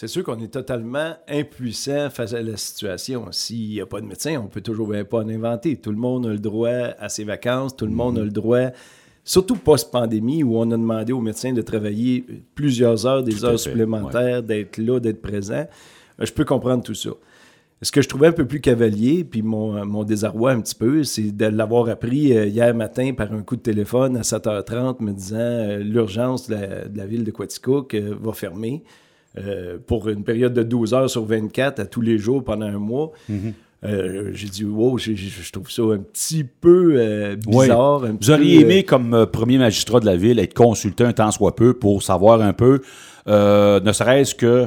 C'est sûr qu'on est totalement impuissant face à la situation. S'il n'y a pas de médecin, on peut toujours bien pas en inventer. Tout le monde a le droit à ses vacances, tout le monde a le droit, surtout post-pandémie, où on a demandé aux médecins de travailler plusieurs heures, des Tout heures supplémentaires, d'être là, d'être présent. Euh, Je peux comprendre tout ça. Ce que je trouvais un peu plus cavalier, puis mon, mon désarroi un petit peu, c'est de l'avoir appris euh, hier matin par un coup de téléphone à 7h30 me disant euh, l'urgence de la, de la ville de Quaticook euh, va fermer euh, pour une période de 12 heures sur 24 à tous les jours pendant un mois. Mhm. Euh, j'ai dit, wow, je trouve ça un petit peu euh, bizarre. un petit Vous auriez peu, aimé, euh, comme premier magistrat de la ville, être consulté un temps soit peu pour savoir un peu, ne serait-ce que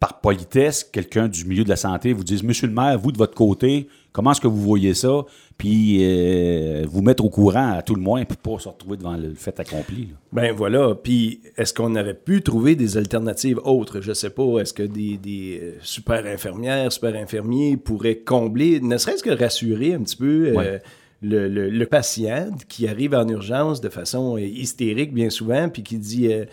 par politesse, quelqu'un du milieu de la santé vous dise Monsieur le maire, vous de votre côté, comment est-ce que vous voyez ça Puis euh, vous mettre au courant à tout le moins, puis pas se retrouver devant le fait accompli. là. Ben voilà. Puis, est-ce qu'on aurait pu trouver des alternatives autres? Je sais pas. Est-ce que des, des euh, super infirmières, super infirmiers pourraient combler, ne serait-ce que rassurer un petit peu euh, le, le- le patient qui arrive en urgence de façon hystérique bien souvent, puis qui dit... euh,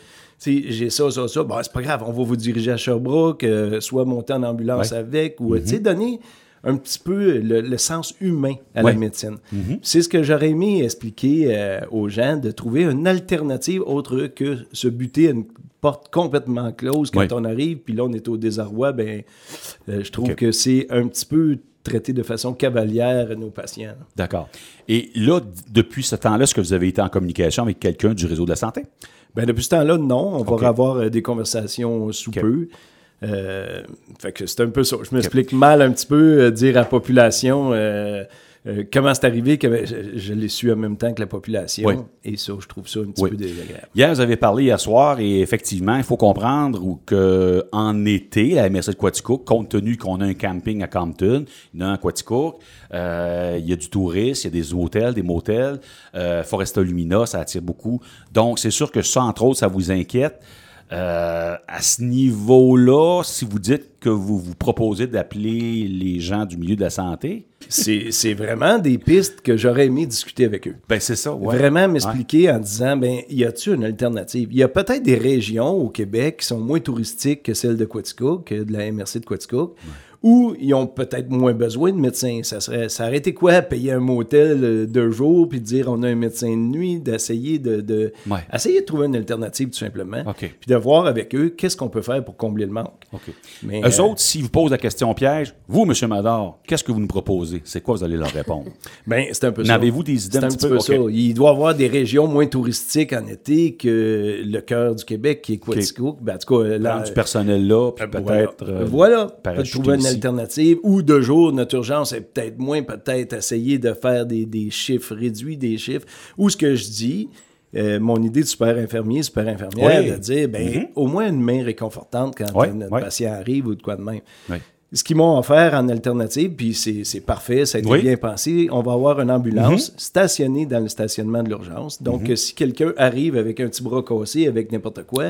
j'ai ça, ça, ça. Bon, c'est pas grave, on va vous diriger à Sherbrooke, euh, soit monter en ambulance Ouais. avec, ou, euh, tu sais, donner un petit peu le, le sens humain à Ouais. la médecine. C'est ce que j'aurais aimé expliquer euh, aux gens, de trouver une alternative autre que se buter à une porte complètement close quand Ouais. on arrive, puis là, on est au désarroi. Ben, euh, je trouve que c'est un petit peu traité de façon cavalière nos patients. D'accord. Et là, depuis ce temps-là, est-ce que vous avez été en communication avec quelqu'un du réseau de la santé? Ben, depuis ce temps-là, non. On va avoir euh, des conversations sous peu. Euh, fait que c'est un peu ça. Je m'explique mal un petit peu, euh, dire à la population euh, euh, comment c'est arrivé, que je, je l'ai su en même temps que la population. Oui. Et ça, je trouve ça un petit Oui. peu désagréable. Hier, vous avez parlé hier soir et effectivement, il faut comprendre ou que en été, la MRC de Quaticook, compte tenu qu'on a un camping à Compton, il y en a un à Quaticook, euh, il y a du tourisme, il y a des hôtels, des motels, euh, Foresta Lumina, ça attire beaucoup. Donc, c'est sûr que ça, entre autres, ça vous inquiète. Euh, à ce niveau-là, si vous dites que vous vous proposez d'appeler les gens du milieu de la santé, C'est vraiment des pistes que j'aurais aimé discuter avec eux. ben c'est ça, ouais. Vraiment m'expliquer en disant, ben, y a-t-il une alternative? Il y a peut-être des régions au Québec qui sont moins touristiques que celle de Quaticook, que de la MRC de Quaticook, où ils ont peut-être moins besoin de médecins. Ça serait, ça aurait été quoi, payer un motel euh, deux jours, puis dire on a un médecin de nuit, d'essayer de, de Ouais. essayer de trouver une alternative tout simplement, puis de voir avec eux qu'est-ce qu'on peut faire pour combler le manque. Mais, Eux euh, autres, s'ils vous posent la question piège, vous, M. Mador, qu'est-ce que vous nous proposez? C'est quoi vous allez leur répondre? Ben, c'est un peu ça. N'avez-vous des idées un un petit peu? peu ça. Il doit y avoir des régions moins touristiques en été que le cœur du Québec, qui est Quaticook. Ben, en tout cas, là, Prendre du personnel là, puis euh, peut-être... Voilà, euh, voilà. peut parachuter trouver une. Alternative. Ou de jour, notre urgence est peut-être moins, peut-être essayer de faire des, des chiffres réduits, des chiffres. Ou ce que je dis, euh, mon idée de super infirmier, super infirmière, Oui. de dire, ben, au moins une main réconfortante quand notre patient arrive ou de quoi de même. Ce qu'ils m'ont offert en alternative, puis c'est parfait, ça a été bien pensé, on va avoir une ambulance stationnée dans le stationnement de l'urgence. Donc, euh, si quelqu'un arrive avec un petit bras cassé, avec n'importe quoi,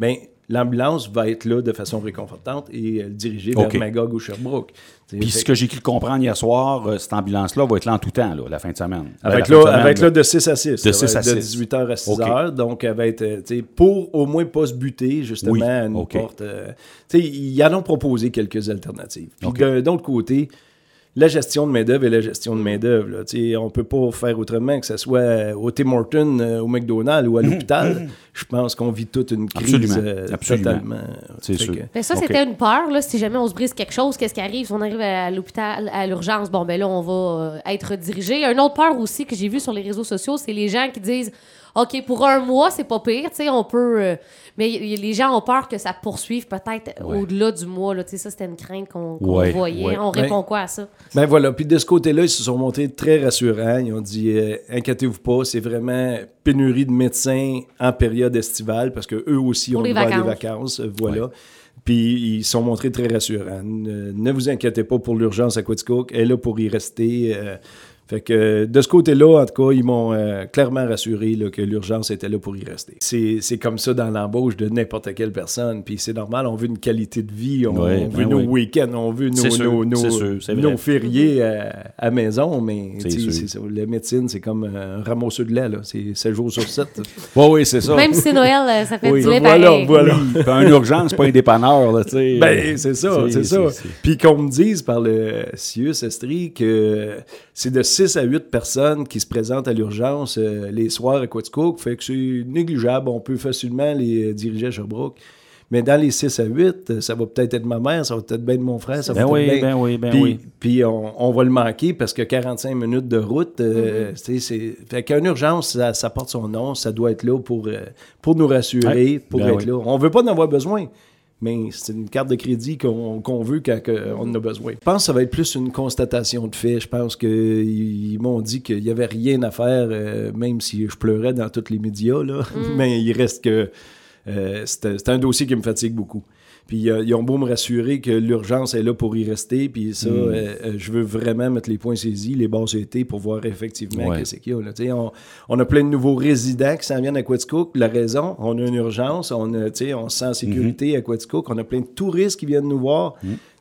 ben, l'ambulance va être là de façon réconfortante et euh, dirigée vers Magog ou Sherbrooke. Puis ce que j'ai cru comprendre hier soir, euh, cette ambulance-là va être là en tout temps, là, la fin de semaine. Ben, Avec, là, de semaine, avec là. de 6 à 6. De ça va 6 être à De 6. 18h à 6h. OK. Donc, elle va être, euh, pour au moins pas se buter, justement, Oui, à une OK. porte. euh, ils en ont proposé quelques alternatives. Puis d'un autre côté, la gestion de main-d'œuvre est la gestion de main-d'œuvre. là. Tu sais, On ne peut pas faire autrement que ce soit au Tim Horton, euh, au McDonald's ou à l'hôpital. Je pense qu'on vit toute une crise Absolument, euh, absolument. totalement. C'est sûr. que- Ben ça, c'était une peur. Là, si jamais on se brise quelque chose, qu'est-ce qui arrive? Si on arrive à l'hôpital, à l'urgence, bon, ben là, on va euh, être dirigé. Une autre peur aussi que j'ai vue sur les réseaux sociaux, c'est les gens qui disent OK, pour un mois, c'est pas pire, tu sais, on peut. euh, mais y- y- les gens ont peur que ça poursuive peut-être Ouais. au-delà du mois. Là, tu sais, ça, c'était une crainte qu'on Ouais, voyait. ouais. On répond Ben, quoi à ça? Ben voilà, puis de ce côté-là, ils se sont montrés très rassurants. Ils ont dit euh, inquiétez-vous pas, c'est vraiment pénurie de médecins en période estivale parce que eux aussi ont les le droit à des vacances. vacances. euh, Voilà. Puis ils sont montrés très rassurants. Ne, ne vous inquiétez pas pour l'urgence à Quaticook. Elle est là pour y rester. euh, Fait que de ce côté-là, en tout cas, ils m'ont euh, clairement rassuré là, que l'urgence était là pour y rester. C'est c'est comme ça dans l'embauche de n'importe quelle personne. Puis c'est normal, on veut une qualité de vie, on, Ouais, on veut ben nos oui. week-ends, on veut nos, sûr, nos, nos- fériés à, à maison. Mais ça. la médecine, c'est comme un ramosseux de lait. là. C'est 7 jours sur 7. Oui, oui, c'est ça. Même si c'est Noël, euh, ça fait Oui, du lait voilà, pareil. voilà. Un urgence, c'est pas un dépanneur, là. Ben, c'est ça, c'est ça. Puis qu'on me dise par le CIUS Estrie que c'est de 6 à 8 personnes qui se présentent à l'urgence euh, les soirs à Quaticook, fait que c'est négligeable, on peut facilement les euh, diriger à Sherbrooke. Mais dans les 6 à 8, euh, ça va peut-être être ma mère, ça va peut-être de mon frère, ça va Ben peut-être oui, bien- ben oui, ben puis, oui. puis on, on va le manquer parce que 45 minutes de route, sais, c'est... Fait qu'une urgence, ça, ça porte son nom, ça doit être là pour, pour nous rassurer, Ouais, pour ben être oui. là. On veut pas en avoir besoin, mais c'est une carte de crédit qu'on veut quand on en a besoin. Je pense que ça va être plus une constatation de fait. Je pense qu'ils m'ont dit qu'il n'y avait rien à faire, euh, même si je pleurais dans tous les médias, là. mais il reste que euh, c'est un dossier qui me fatigue beaucoup. Puis euh, ils ont beau me rassurer que l'urgence est là pour y rester, puis ça, euh, euh, je veux vraiment mettre les points saisis, les bases été pour voir effectivement Ouais. qu'est-ce qu'il y a. là. On, on a plein de nouveaux résidents qui s'en viennent à Quaticook. La raison, on a une urgence, on, a, on se sent en sécurité à Quaticook, on a plein de touristes qui viennent nous voir.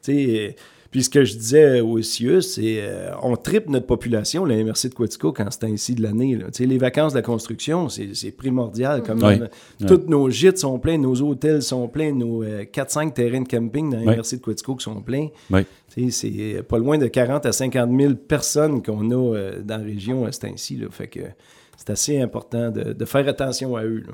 Euh, Puis ce que je disais au CIUS, c'est euh, on triple notre population, la MRC de Quaticook, en ce temps-ci de l'année. là. Tu sais, Les vacances de la construction, c'est c'est primordial. Comme Ouais. euh, Tous nos gîtes sont pleins, nos hôtels sont pleins, nos euh, 4-5 terrains de camping dans la. MRC de Quaticook sont pleins. Oui. Tu sais, C'est pas loin de 40 à 50 000 personnes qu'on a euh, dans la région à ce temps-ci. là. Fait que c'est assez important de, de faire attention à eux. là.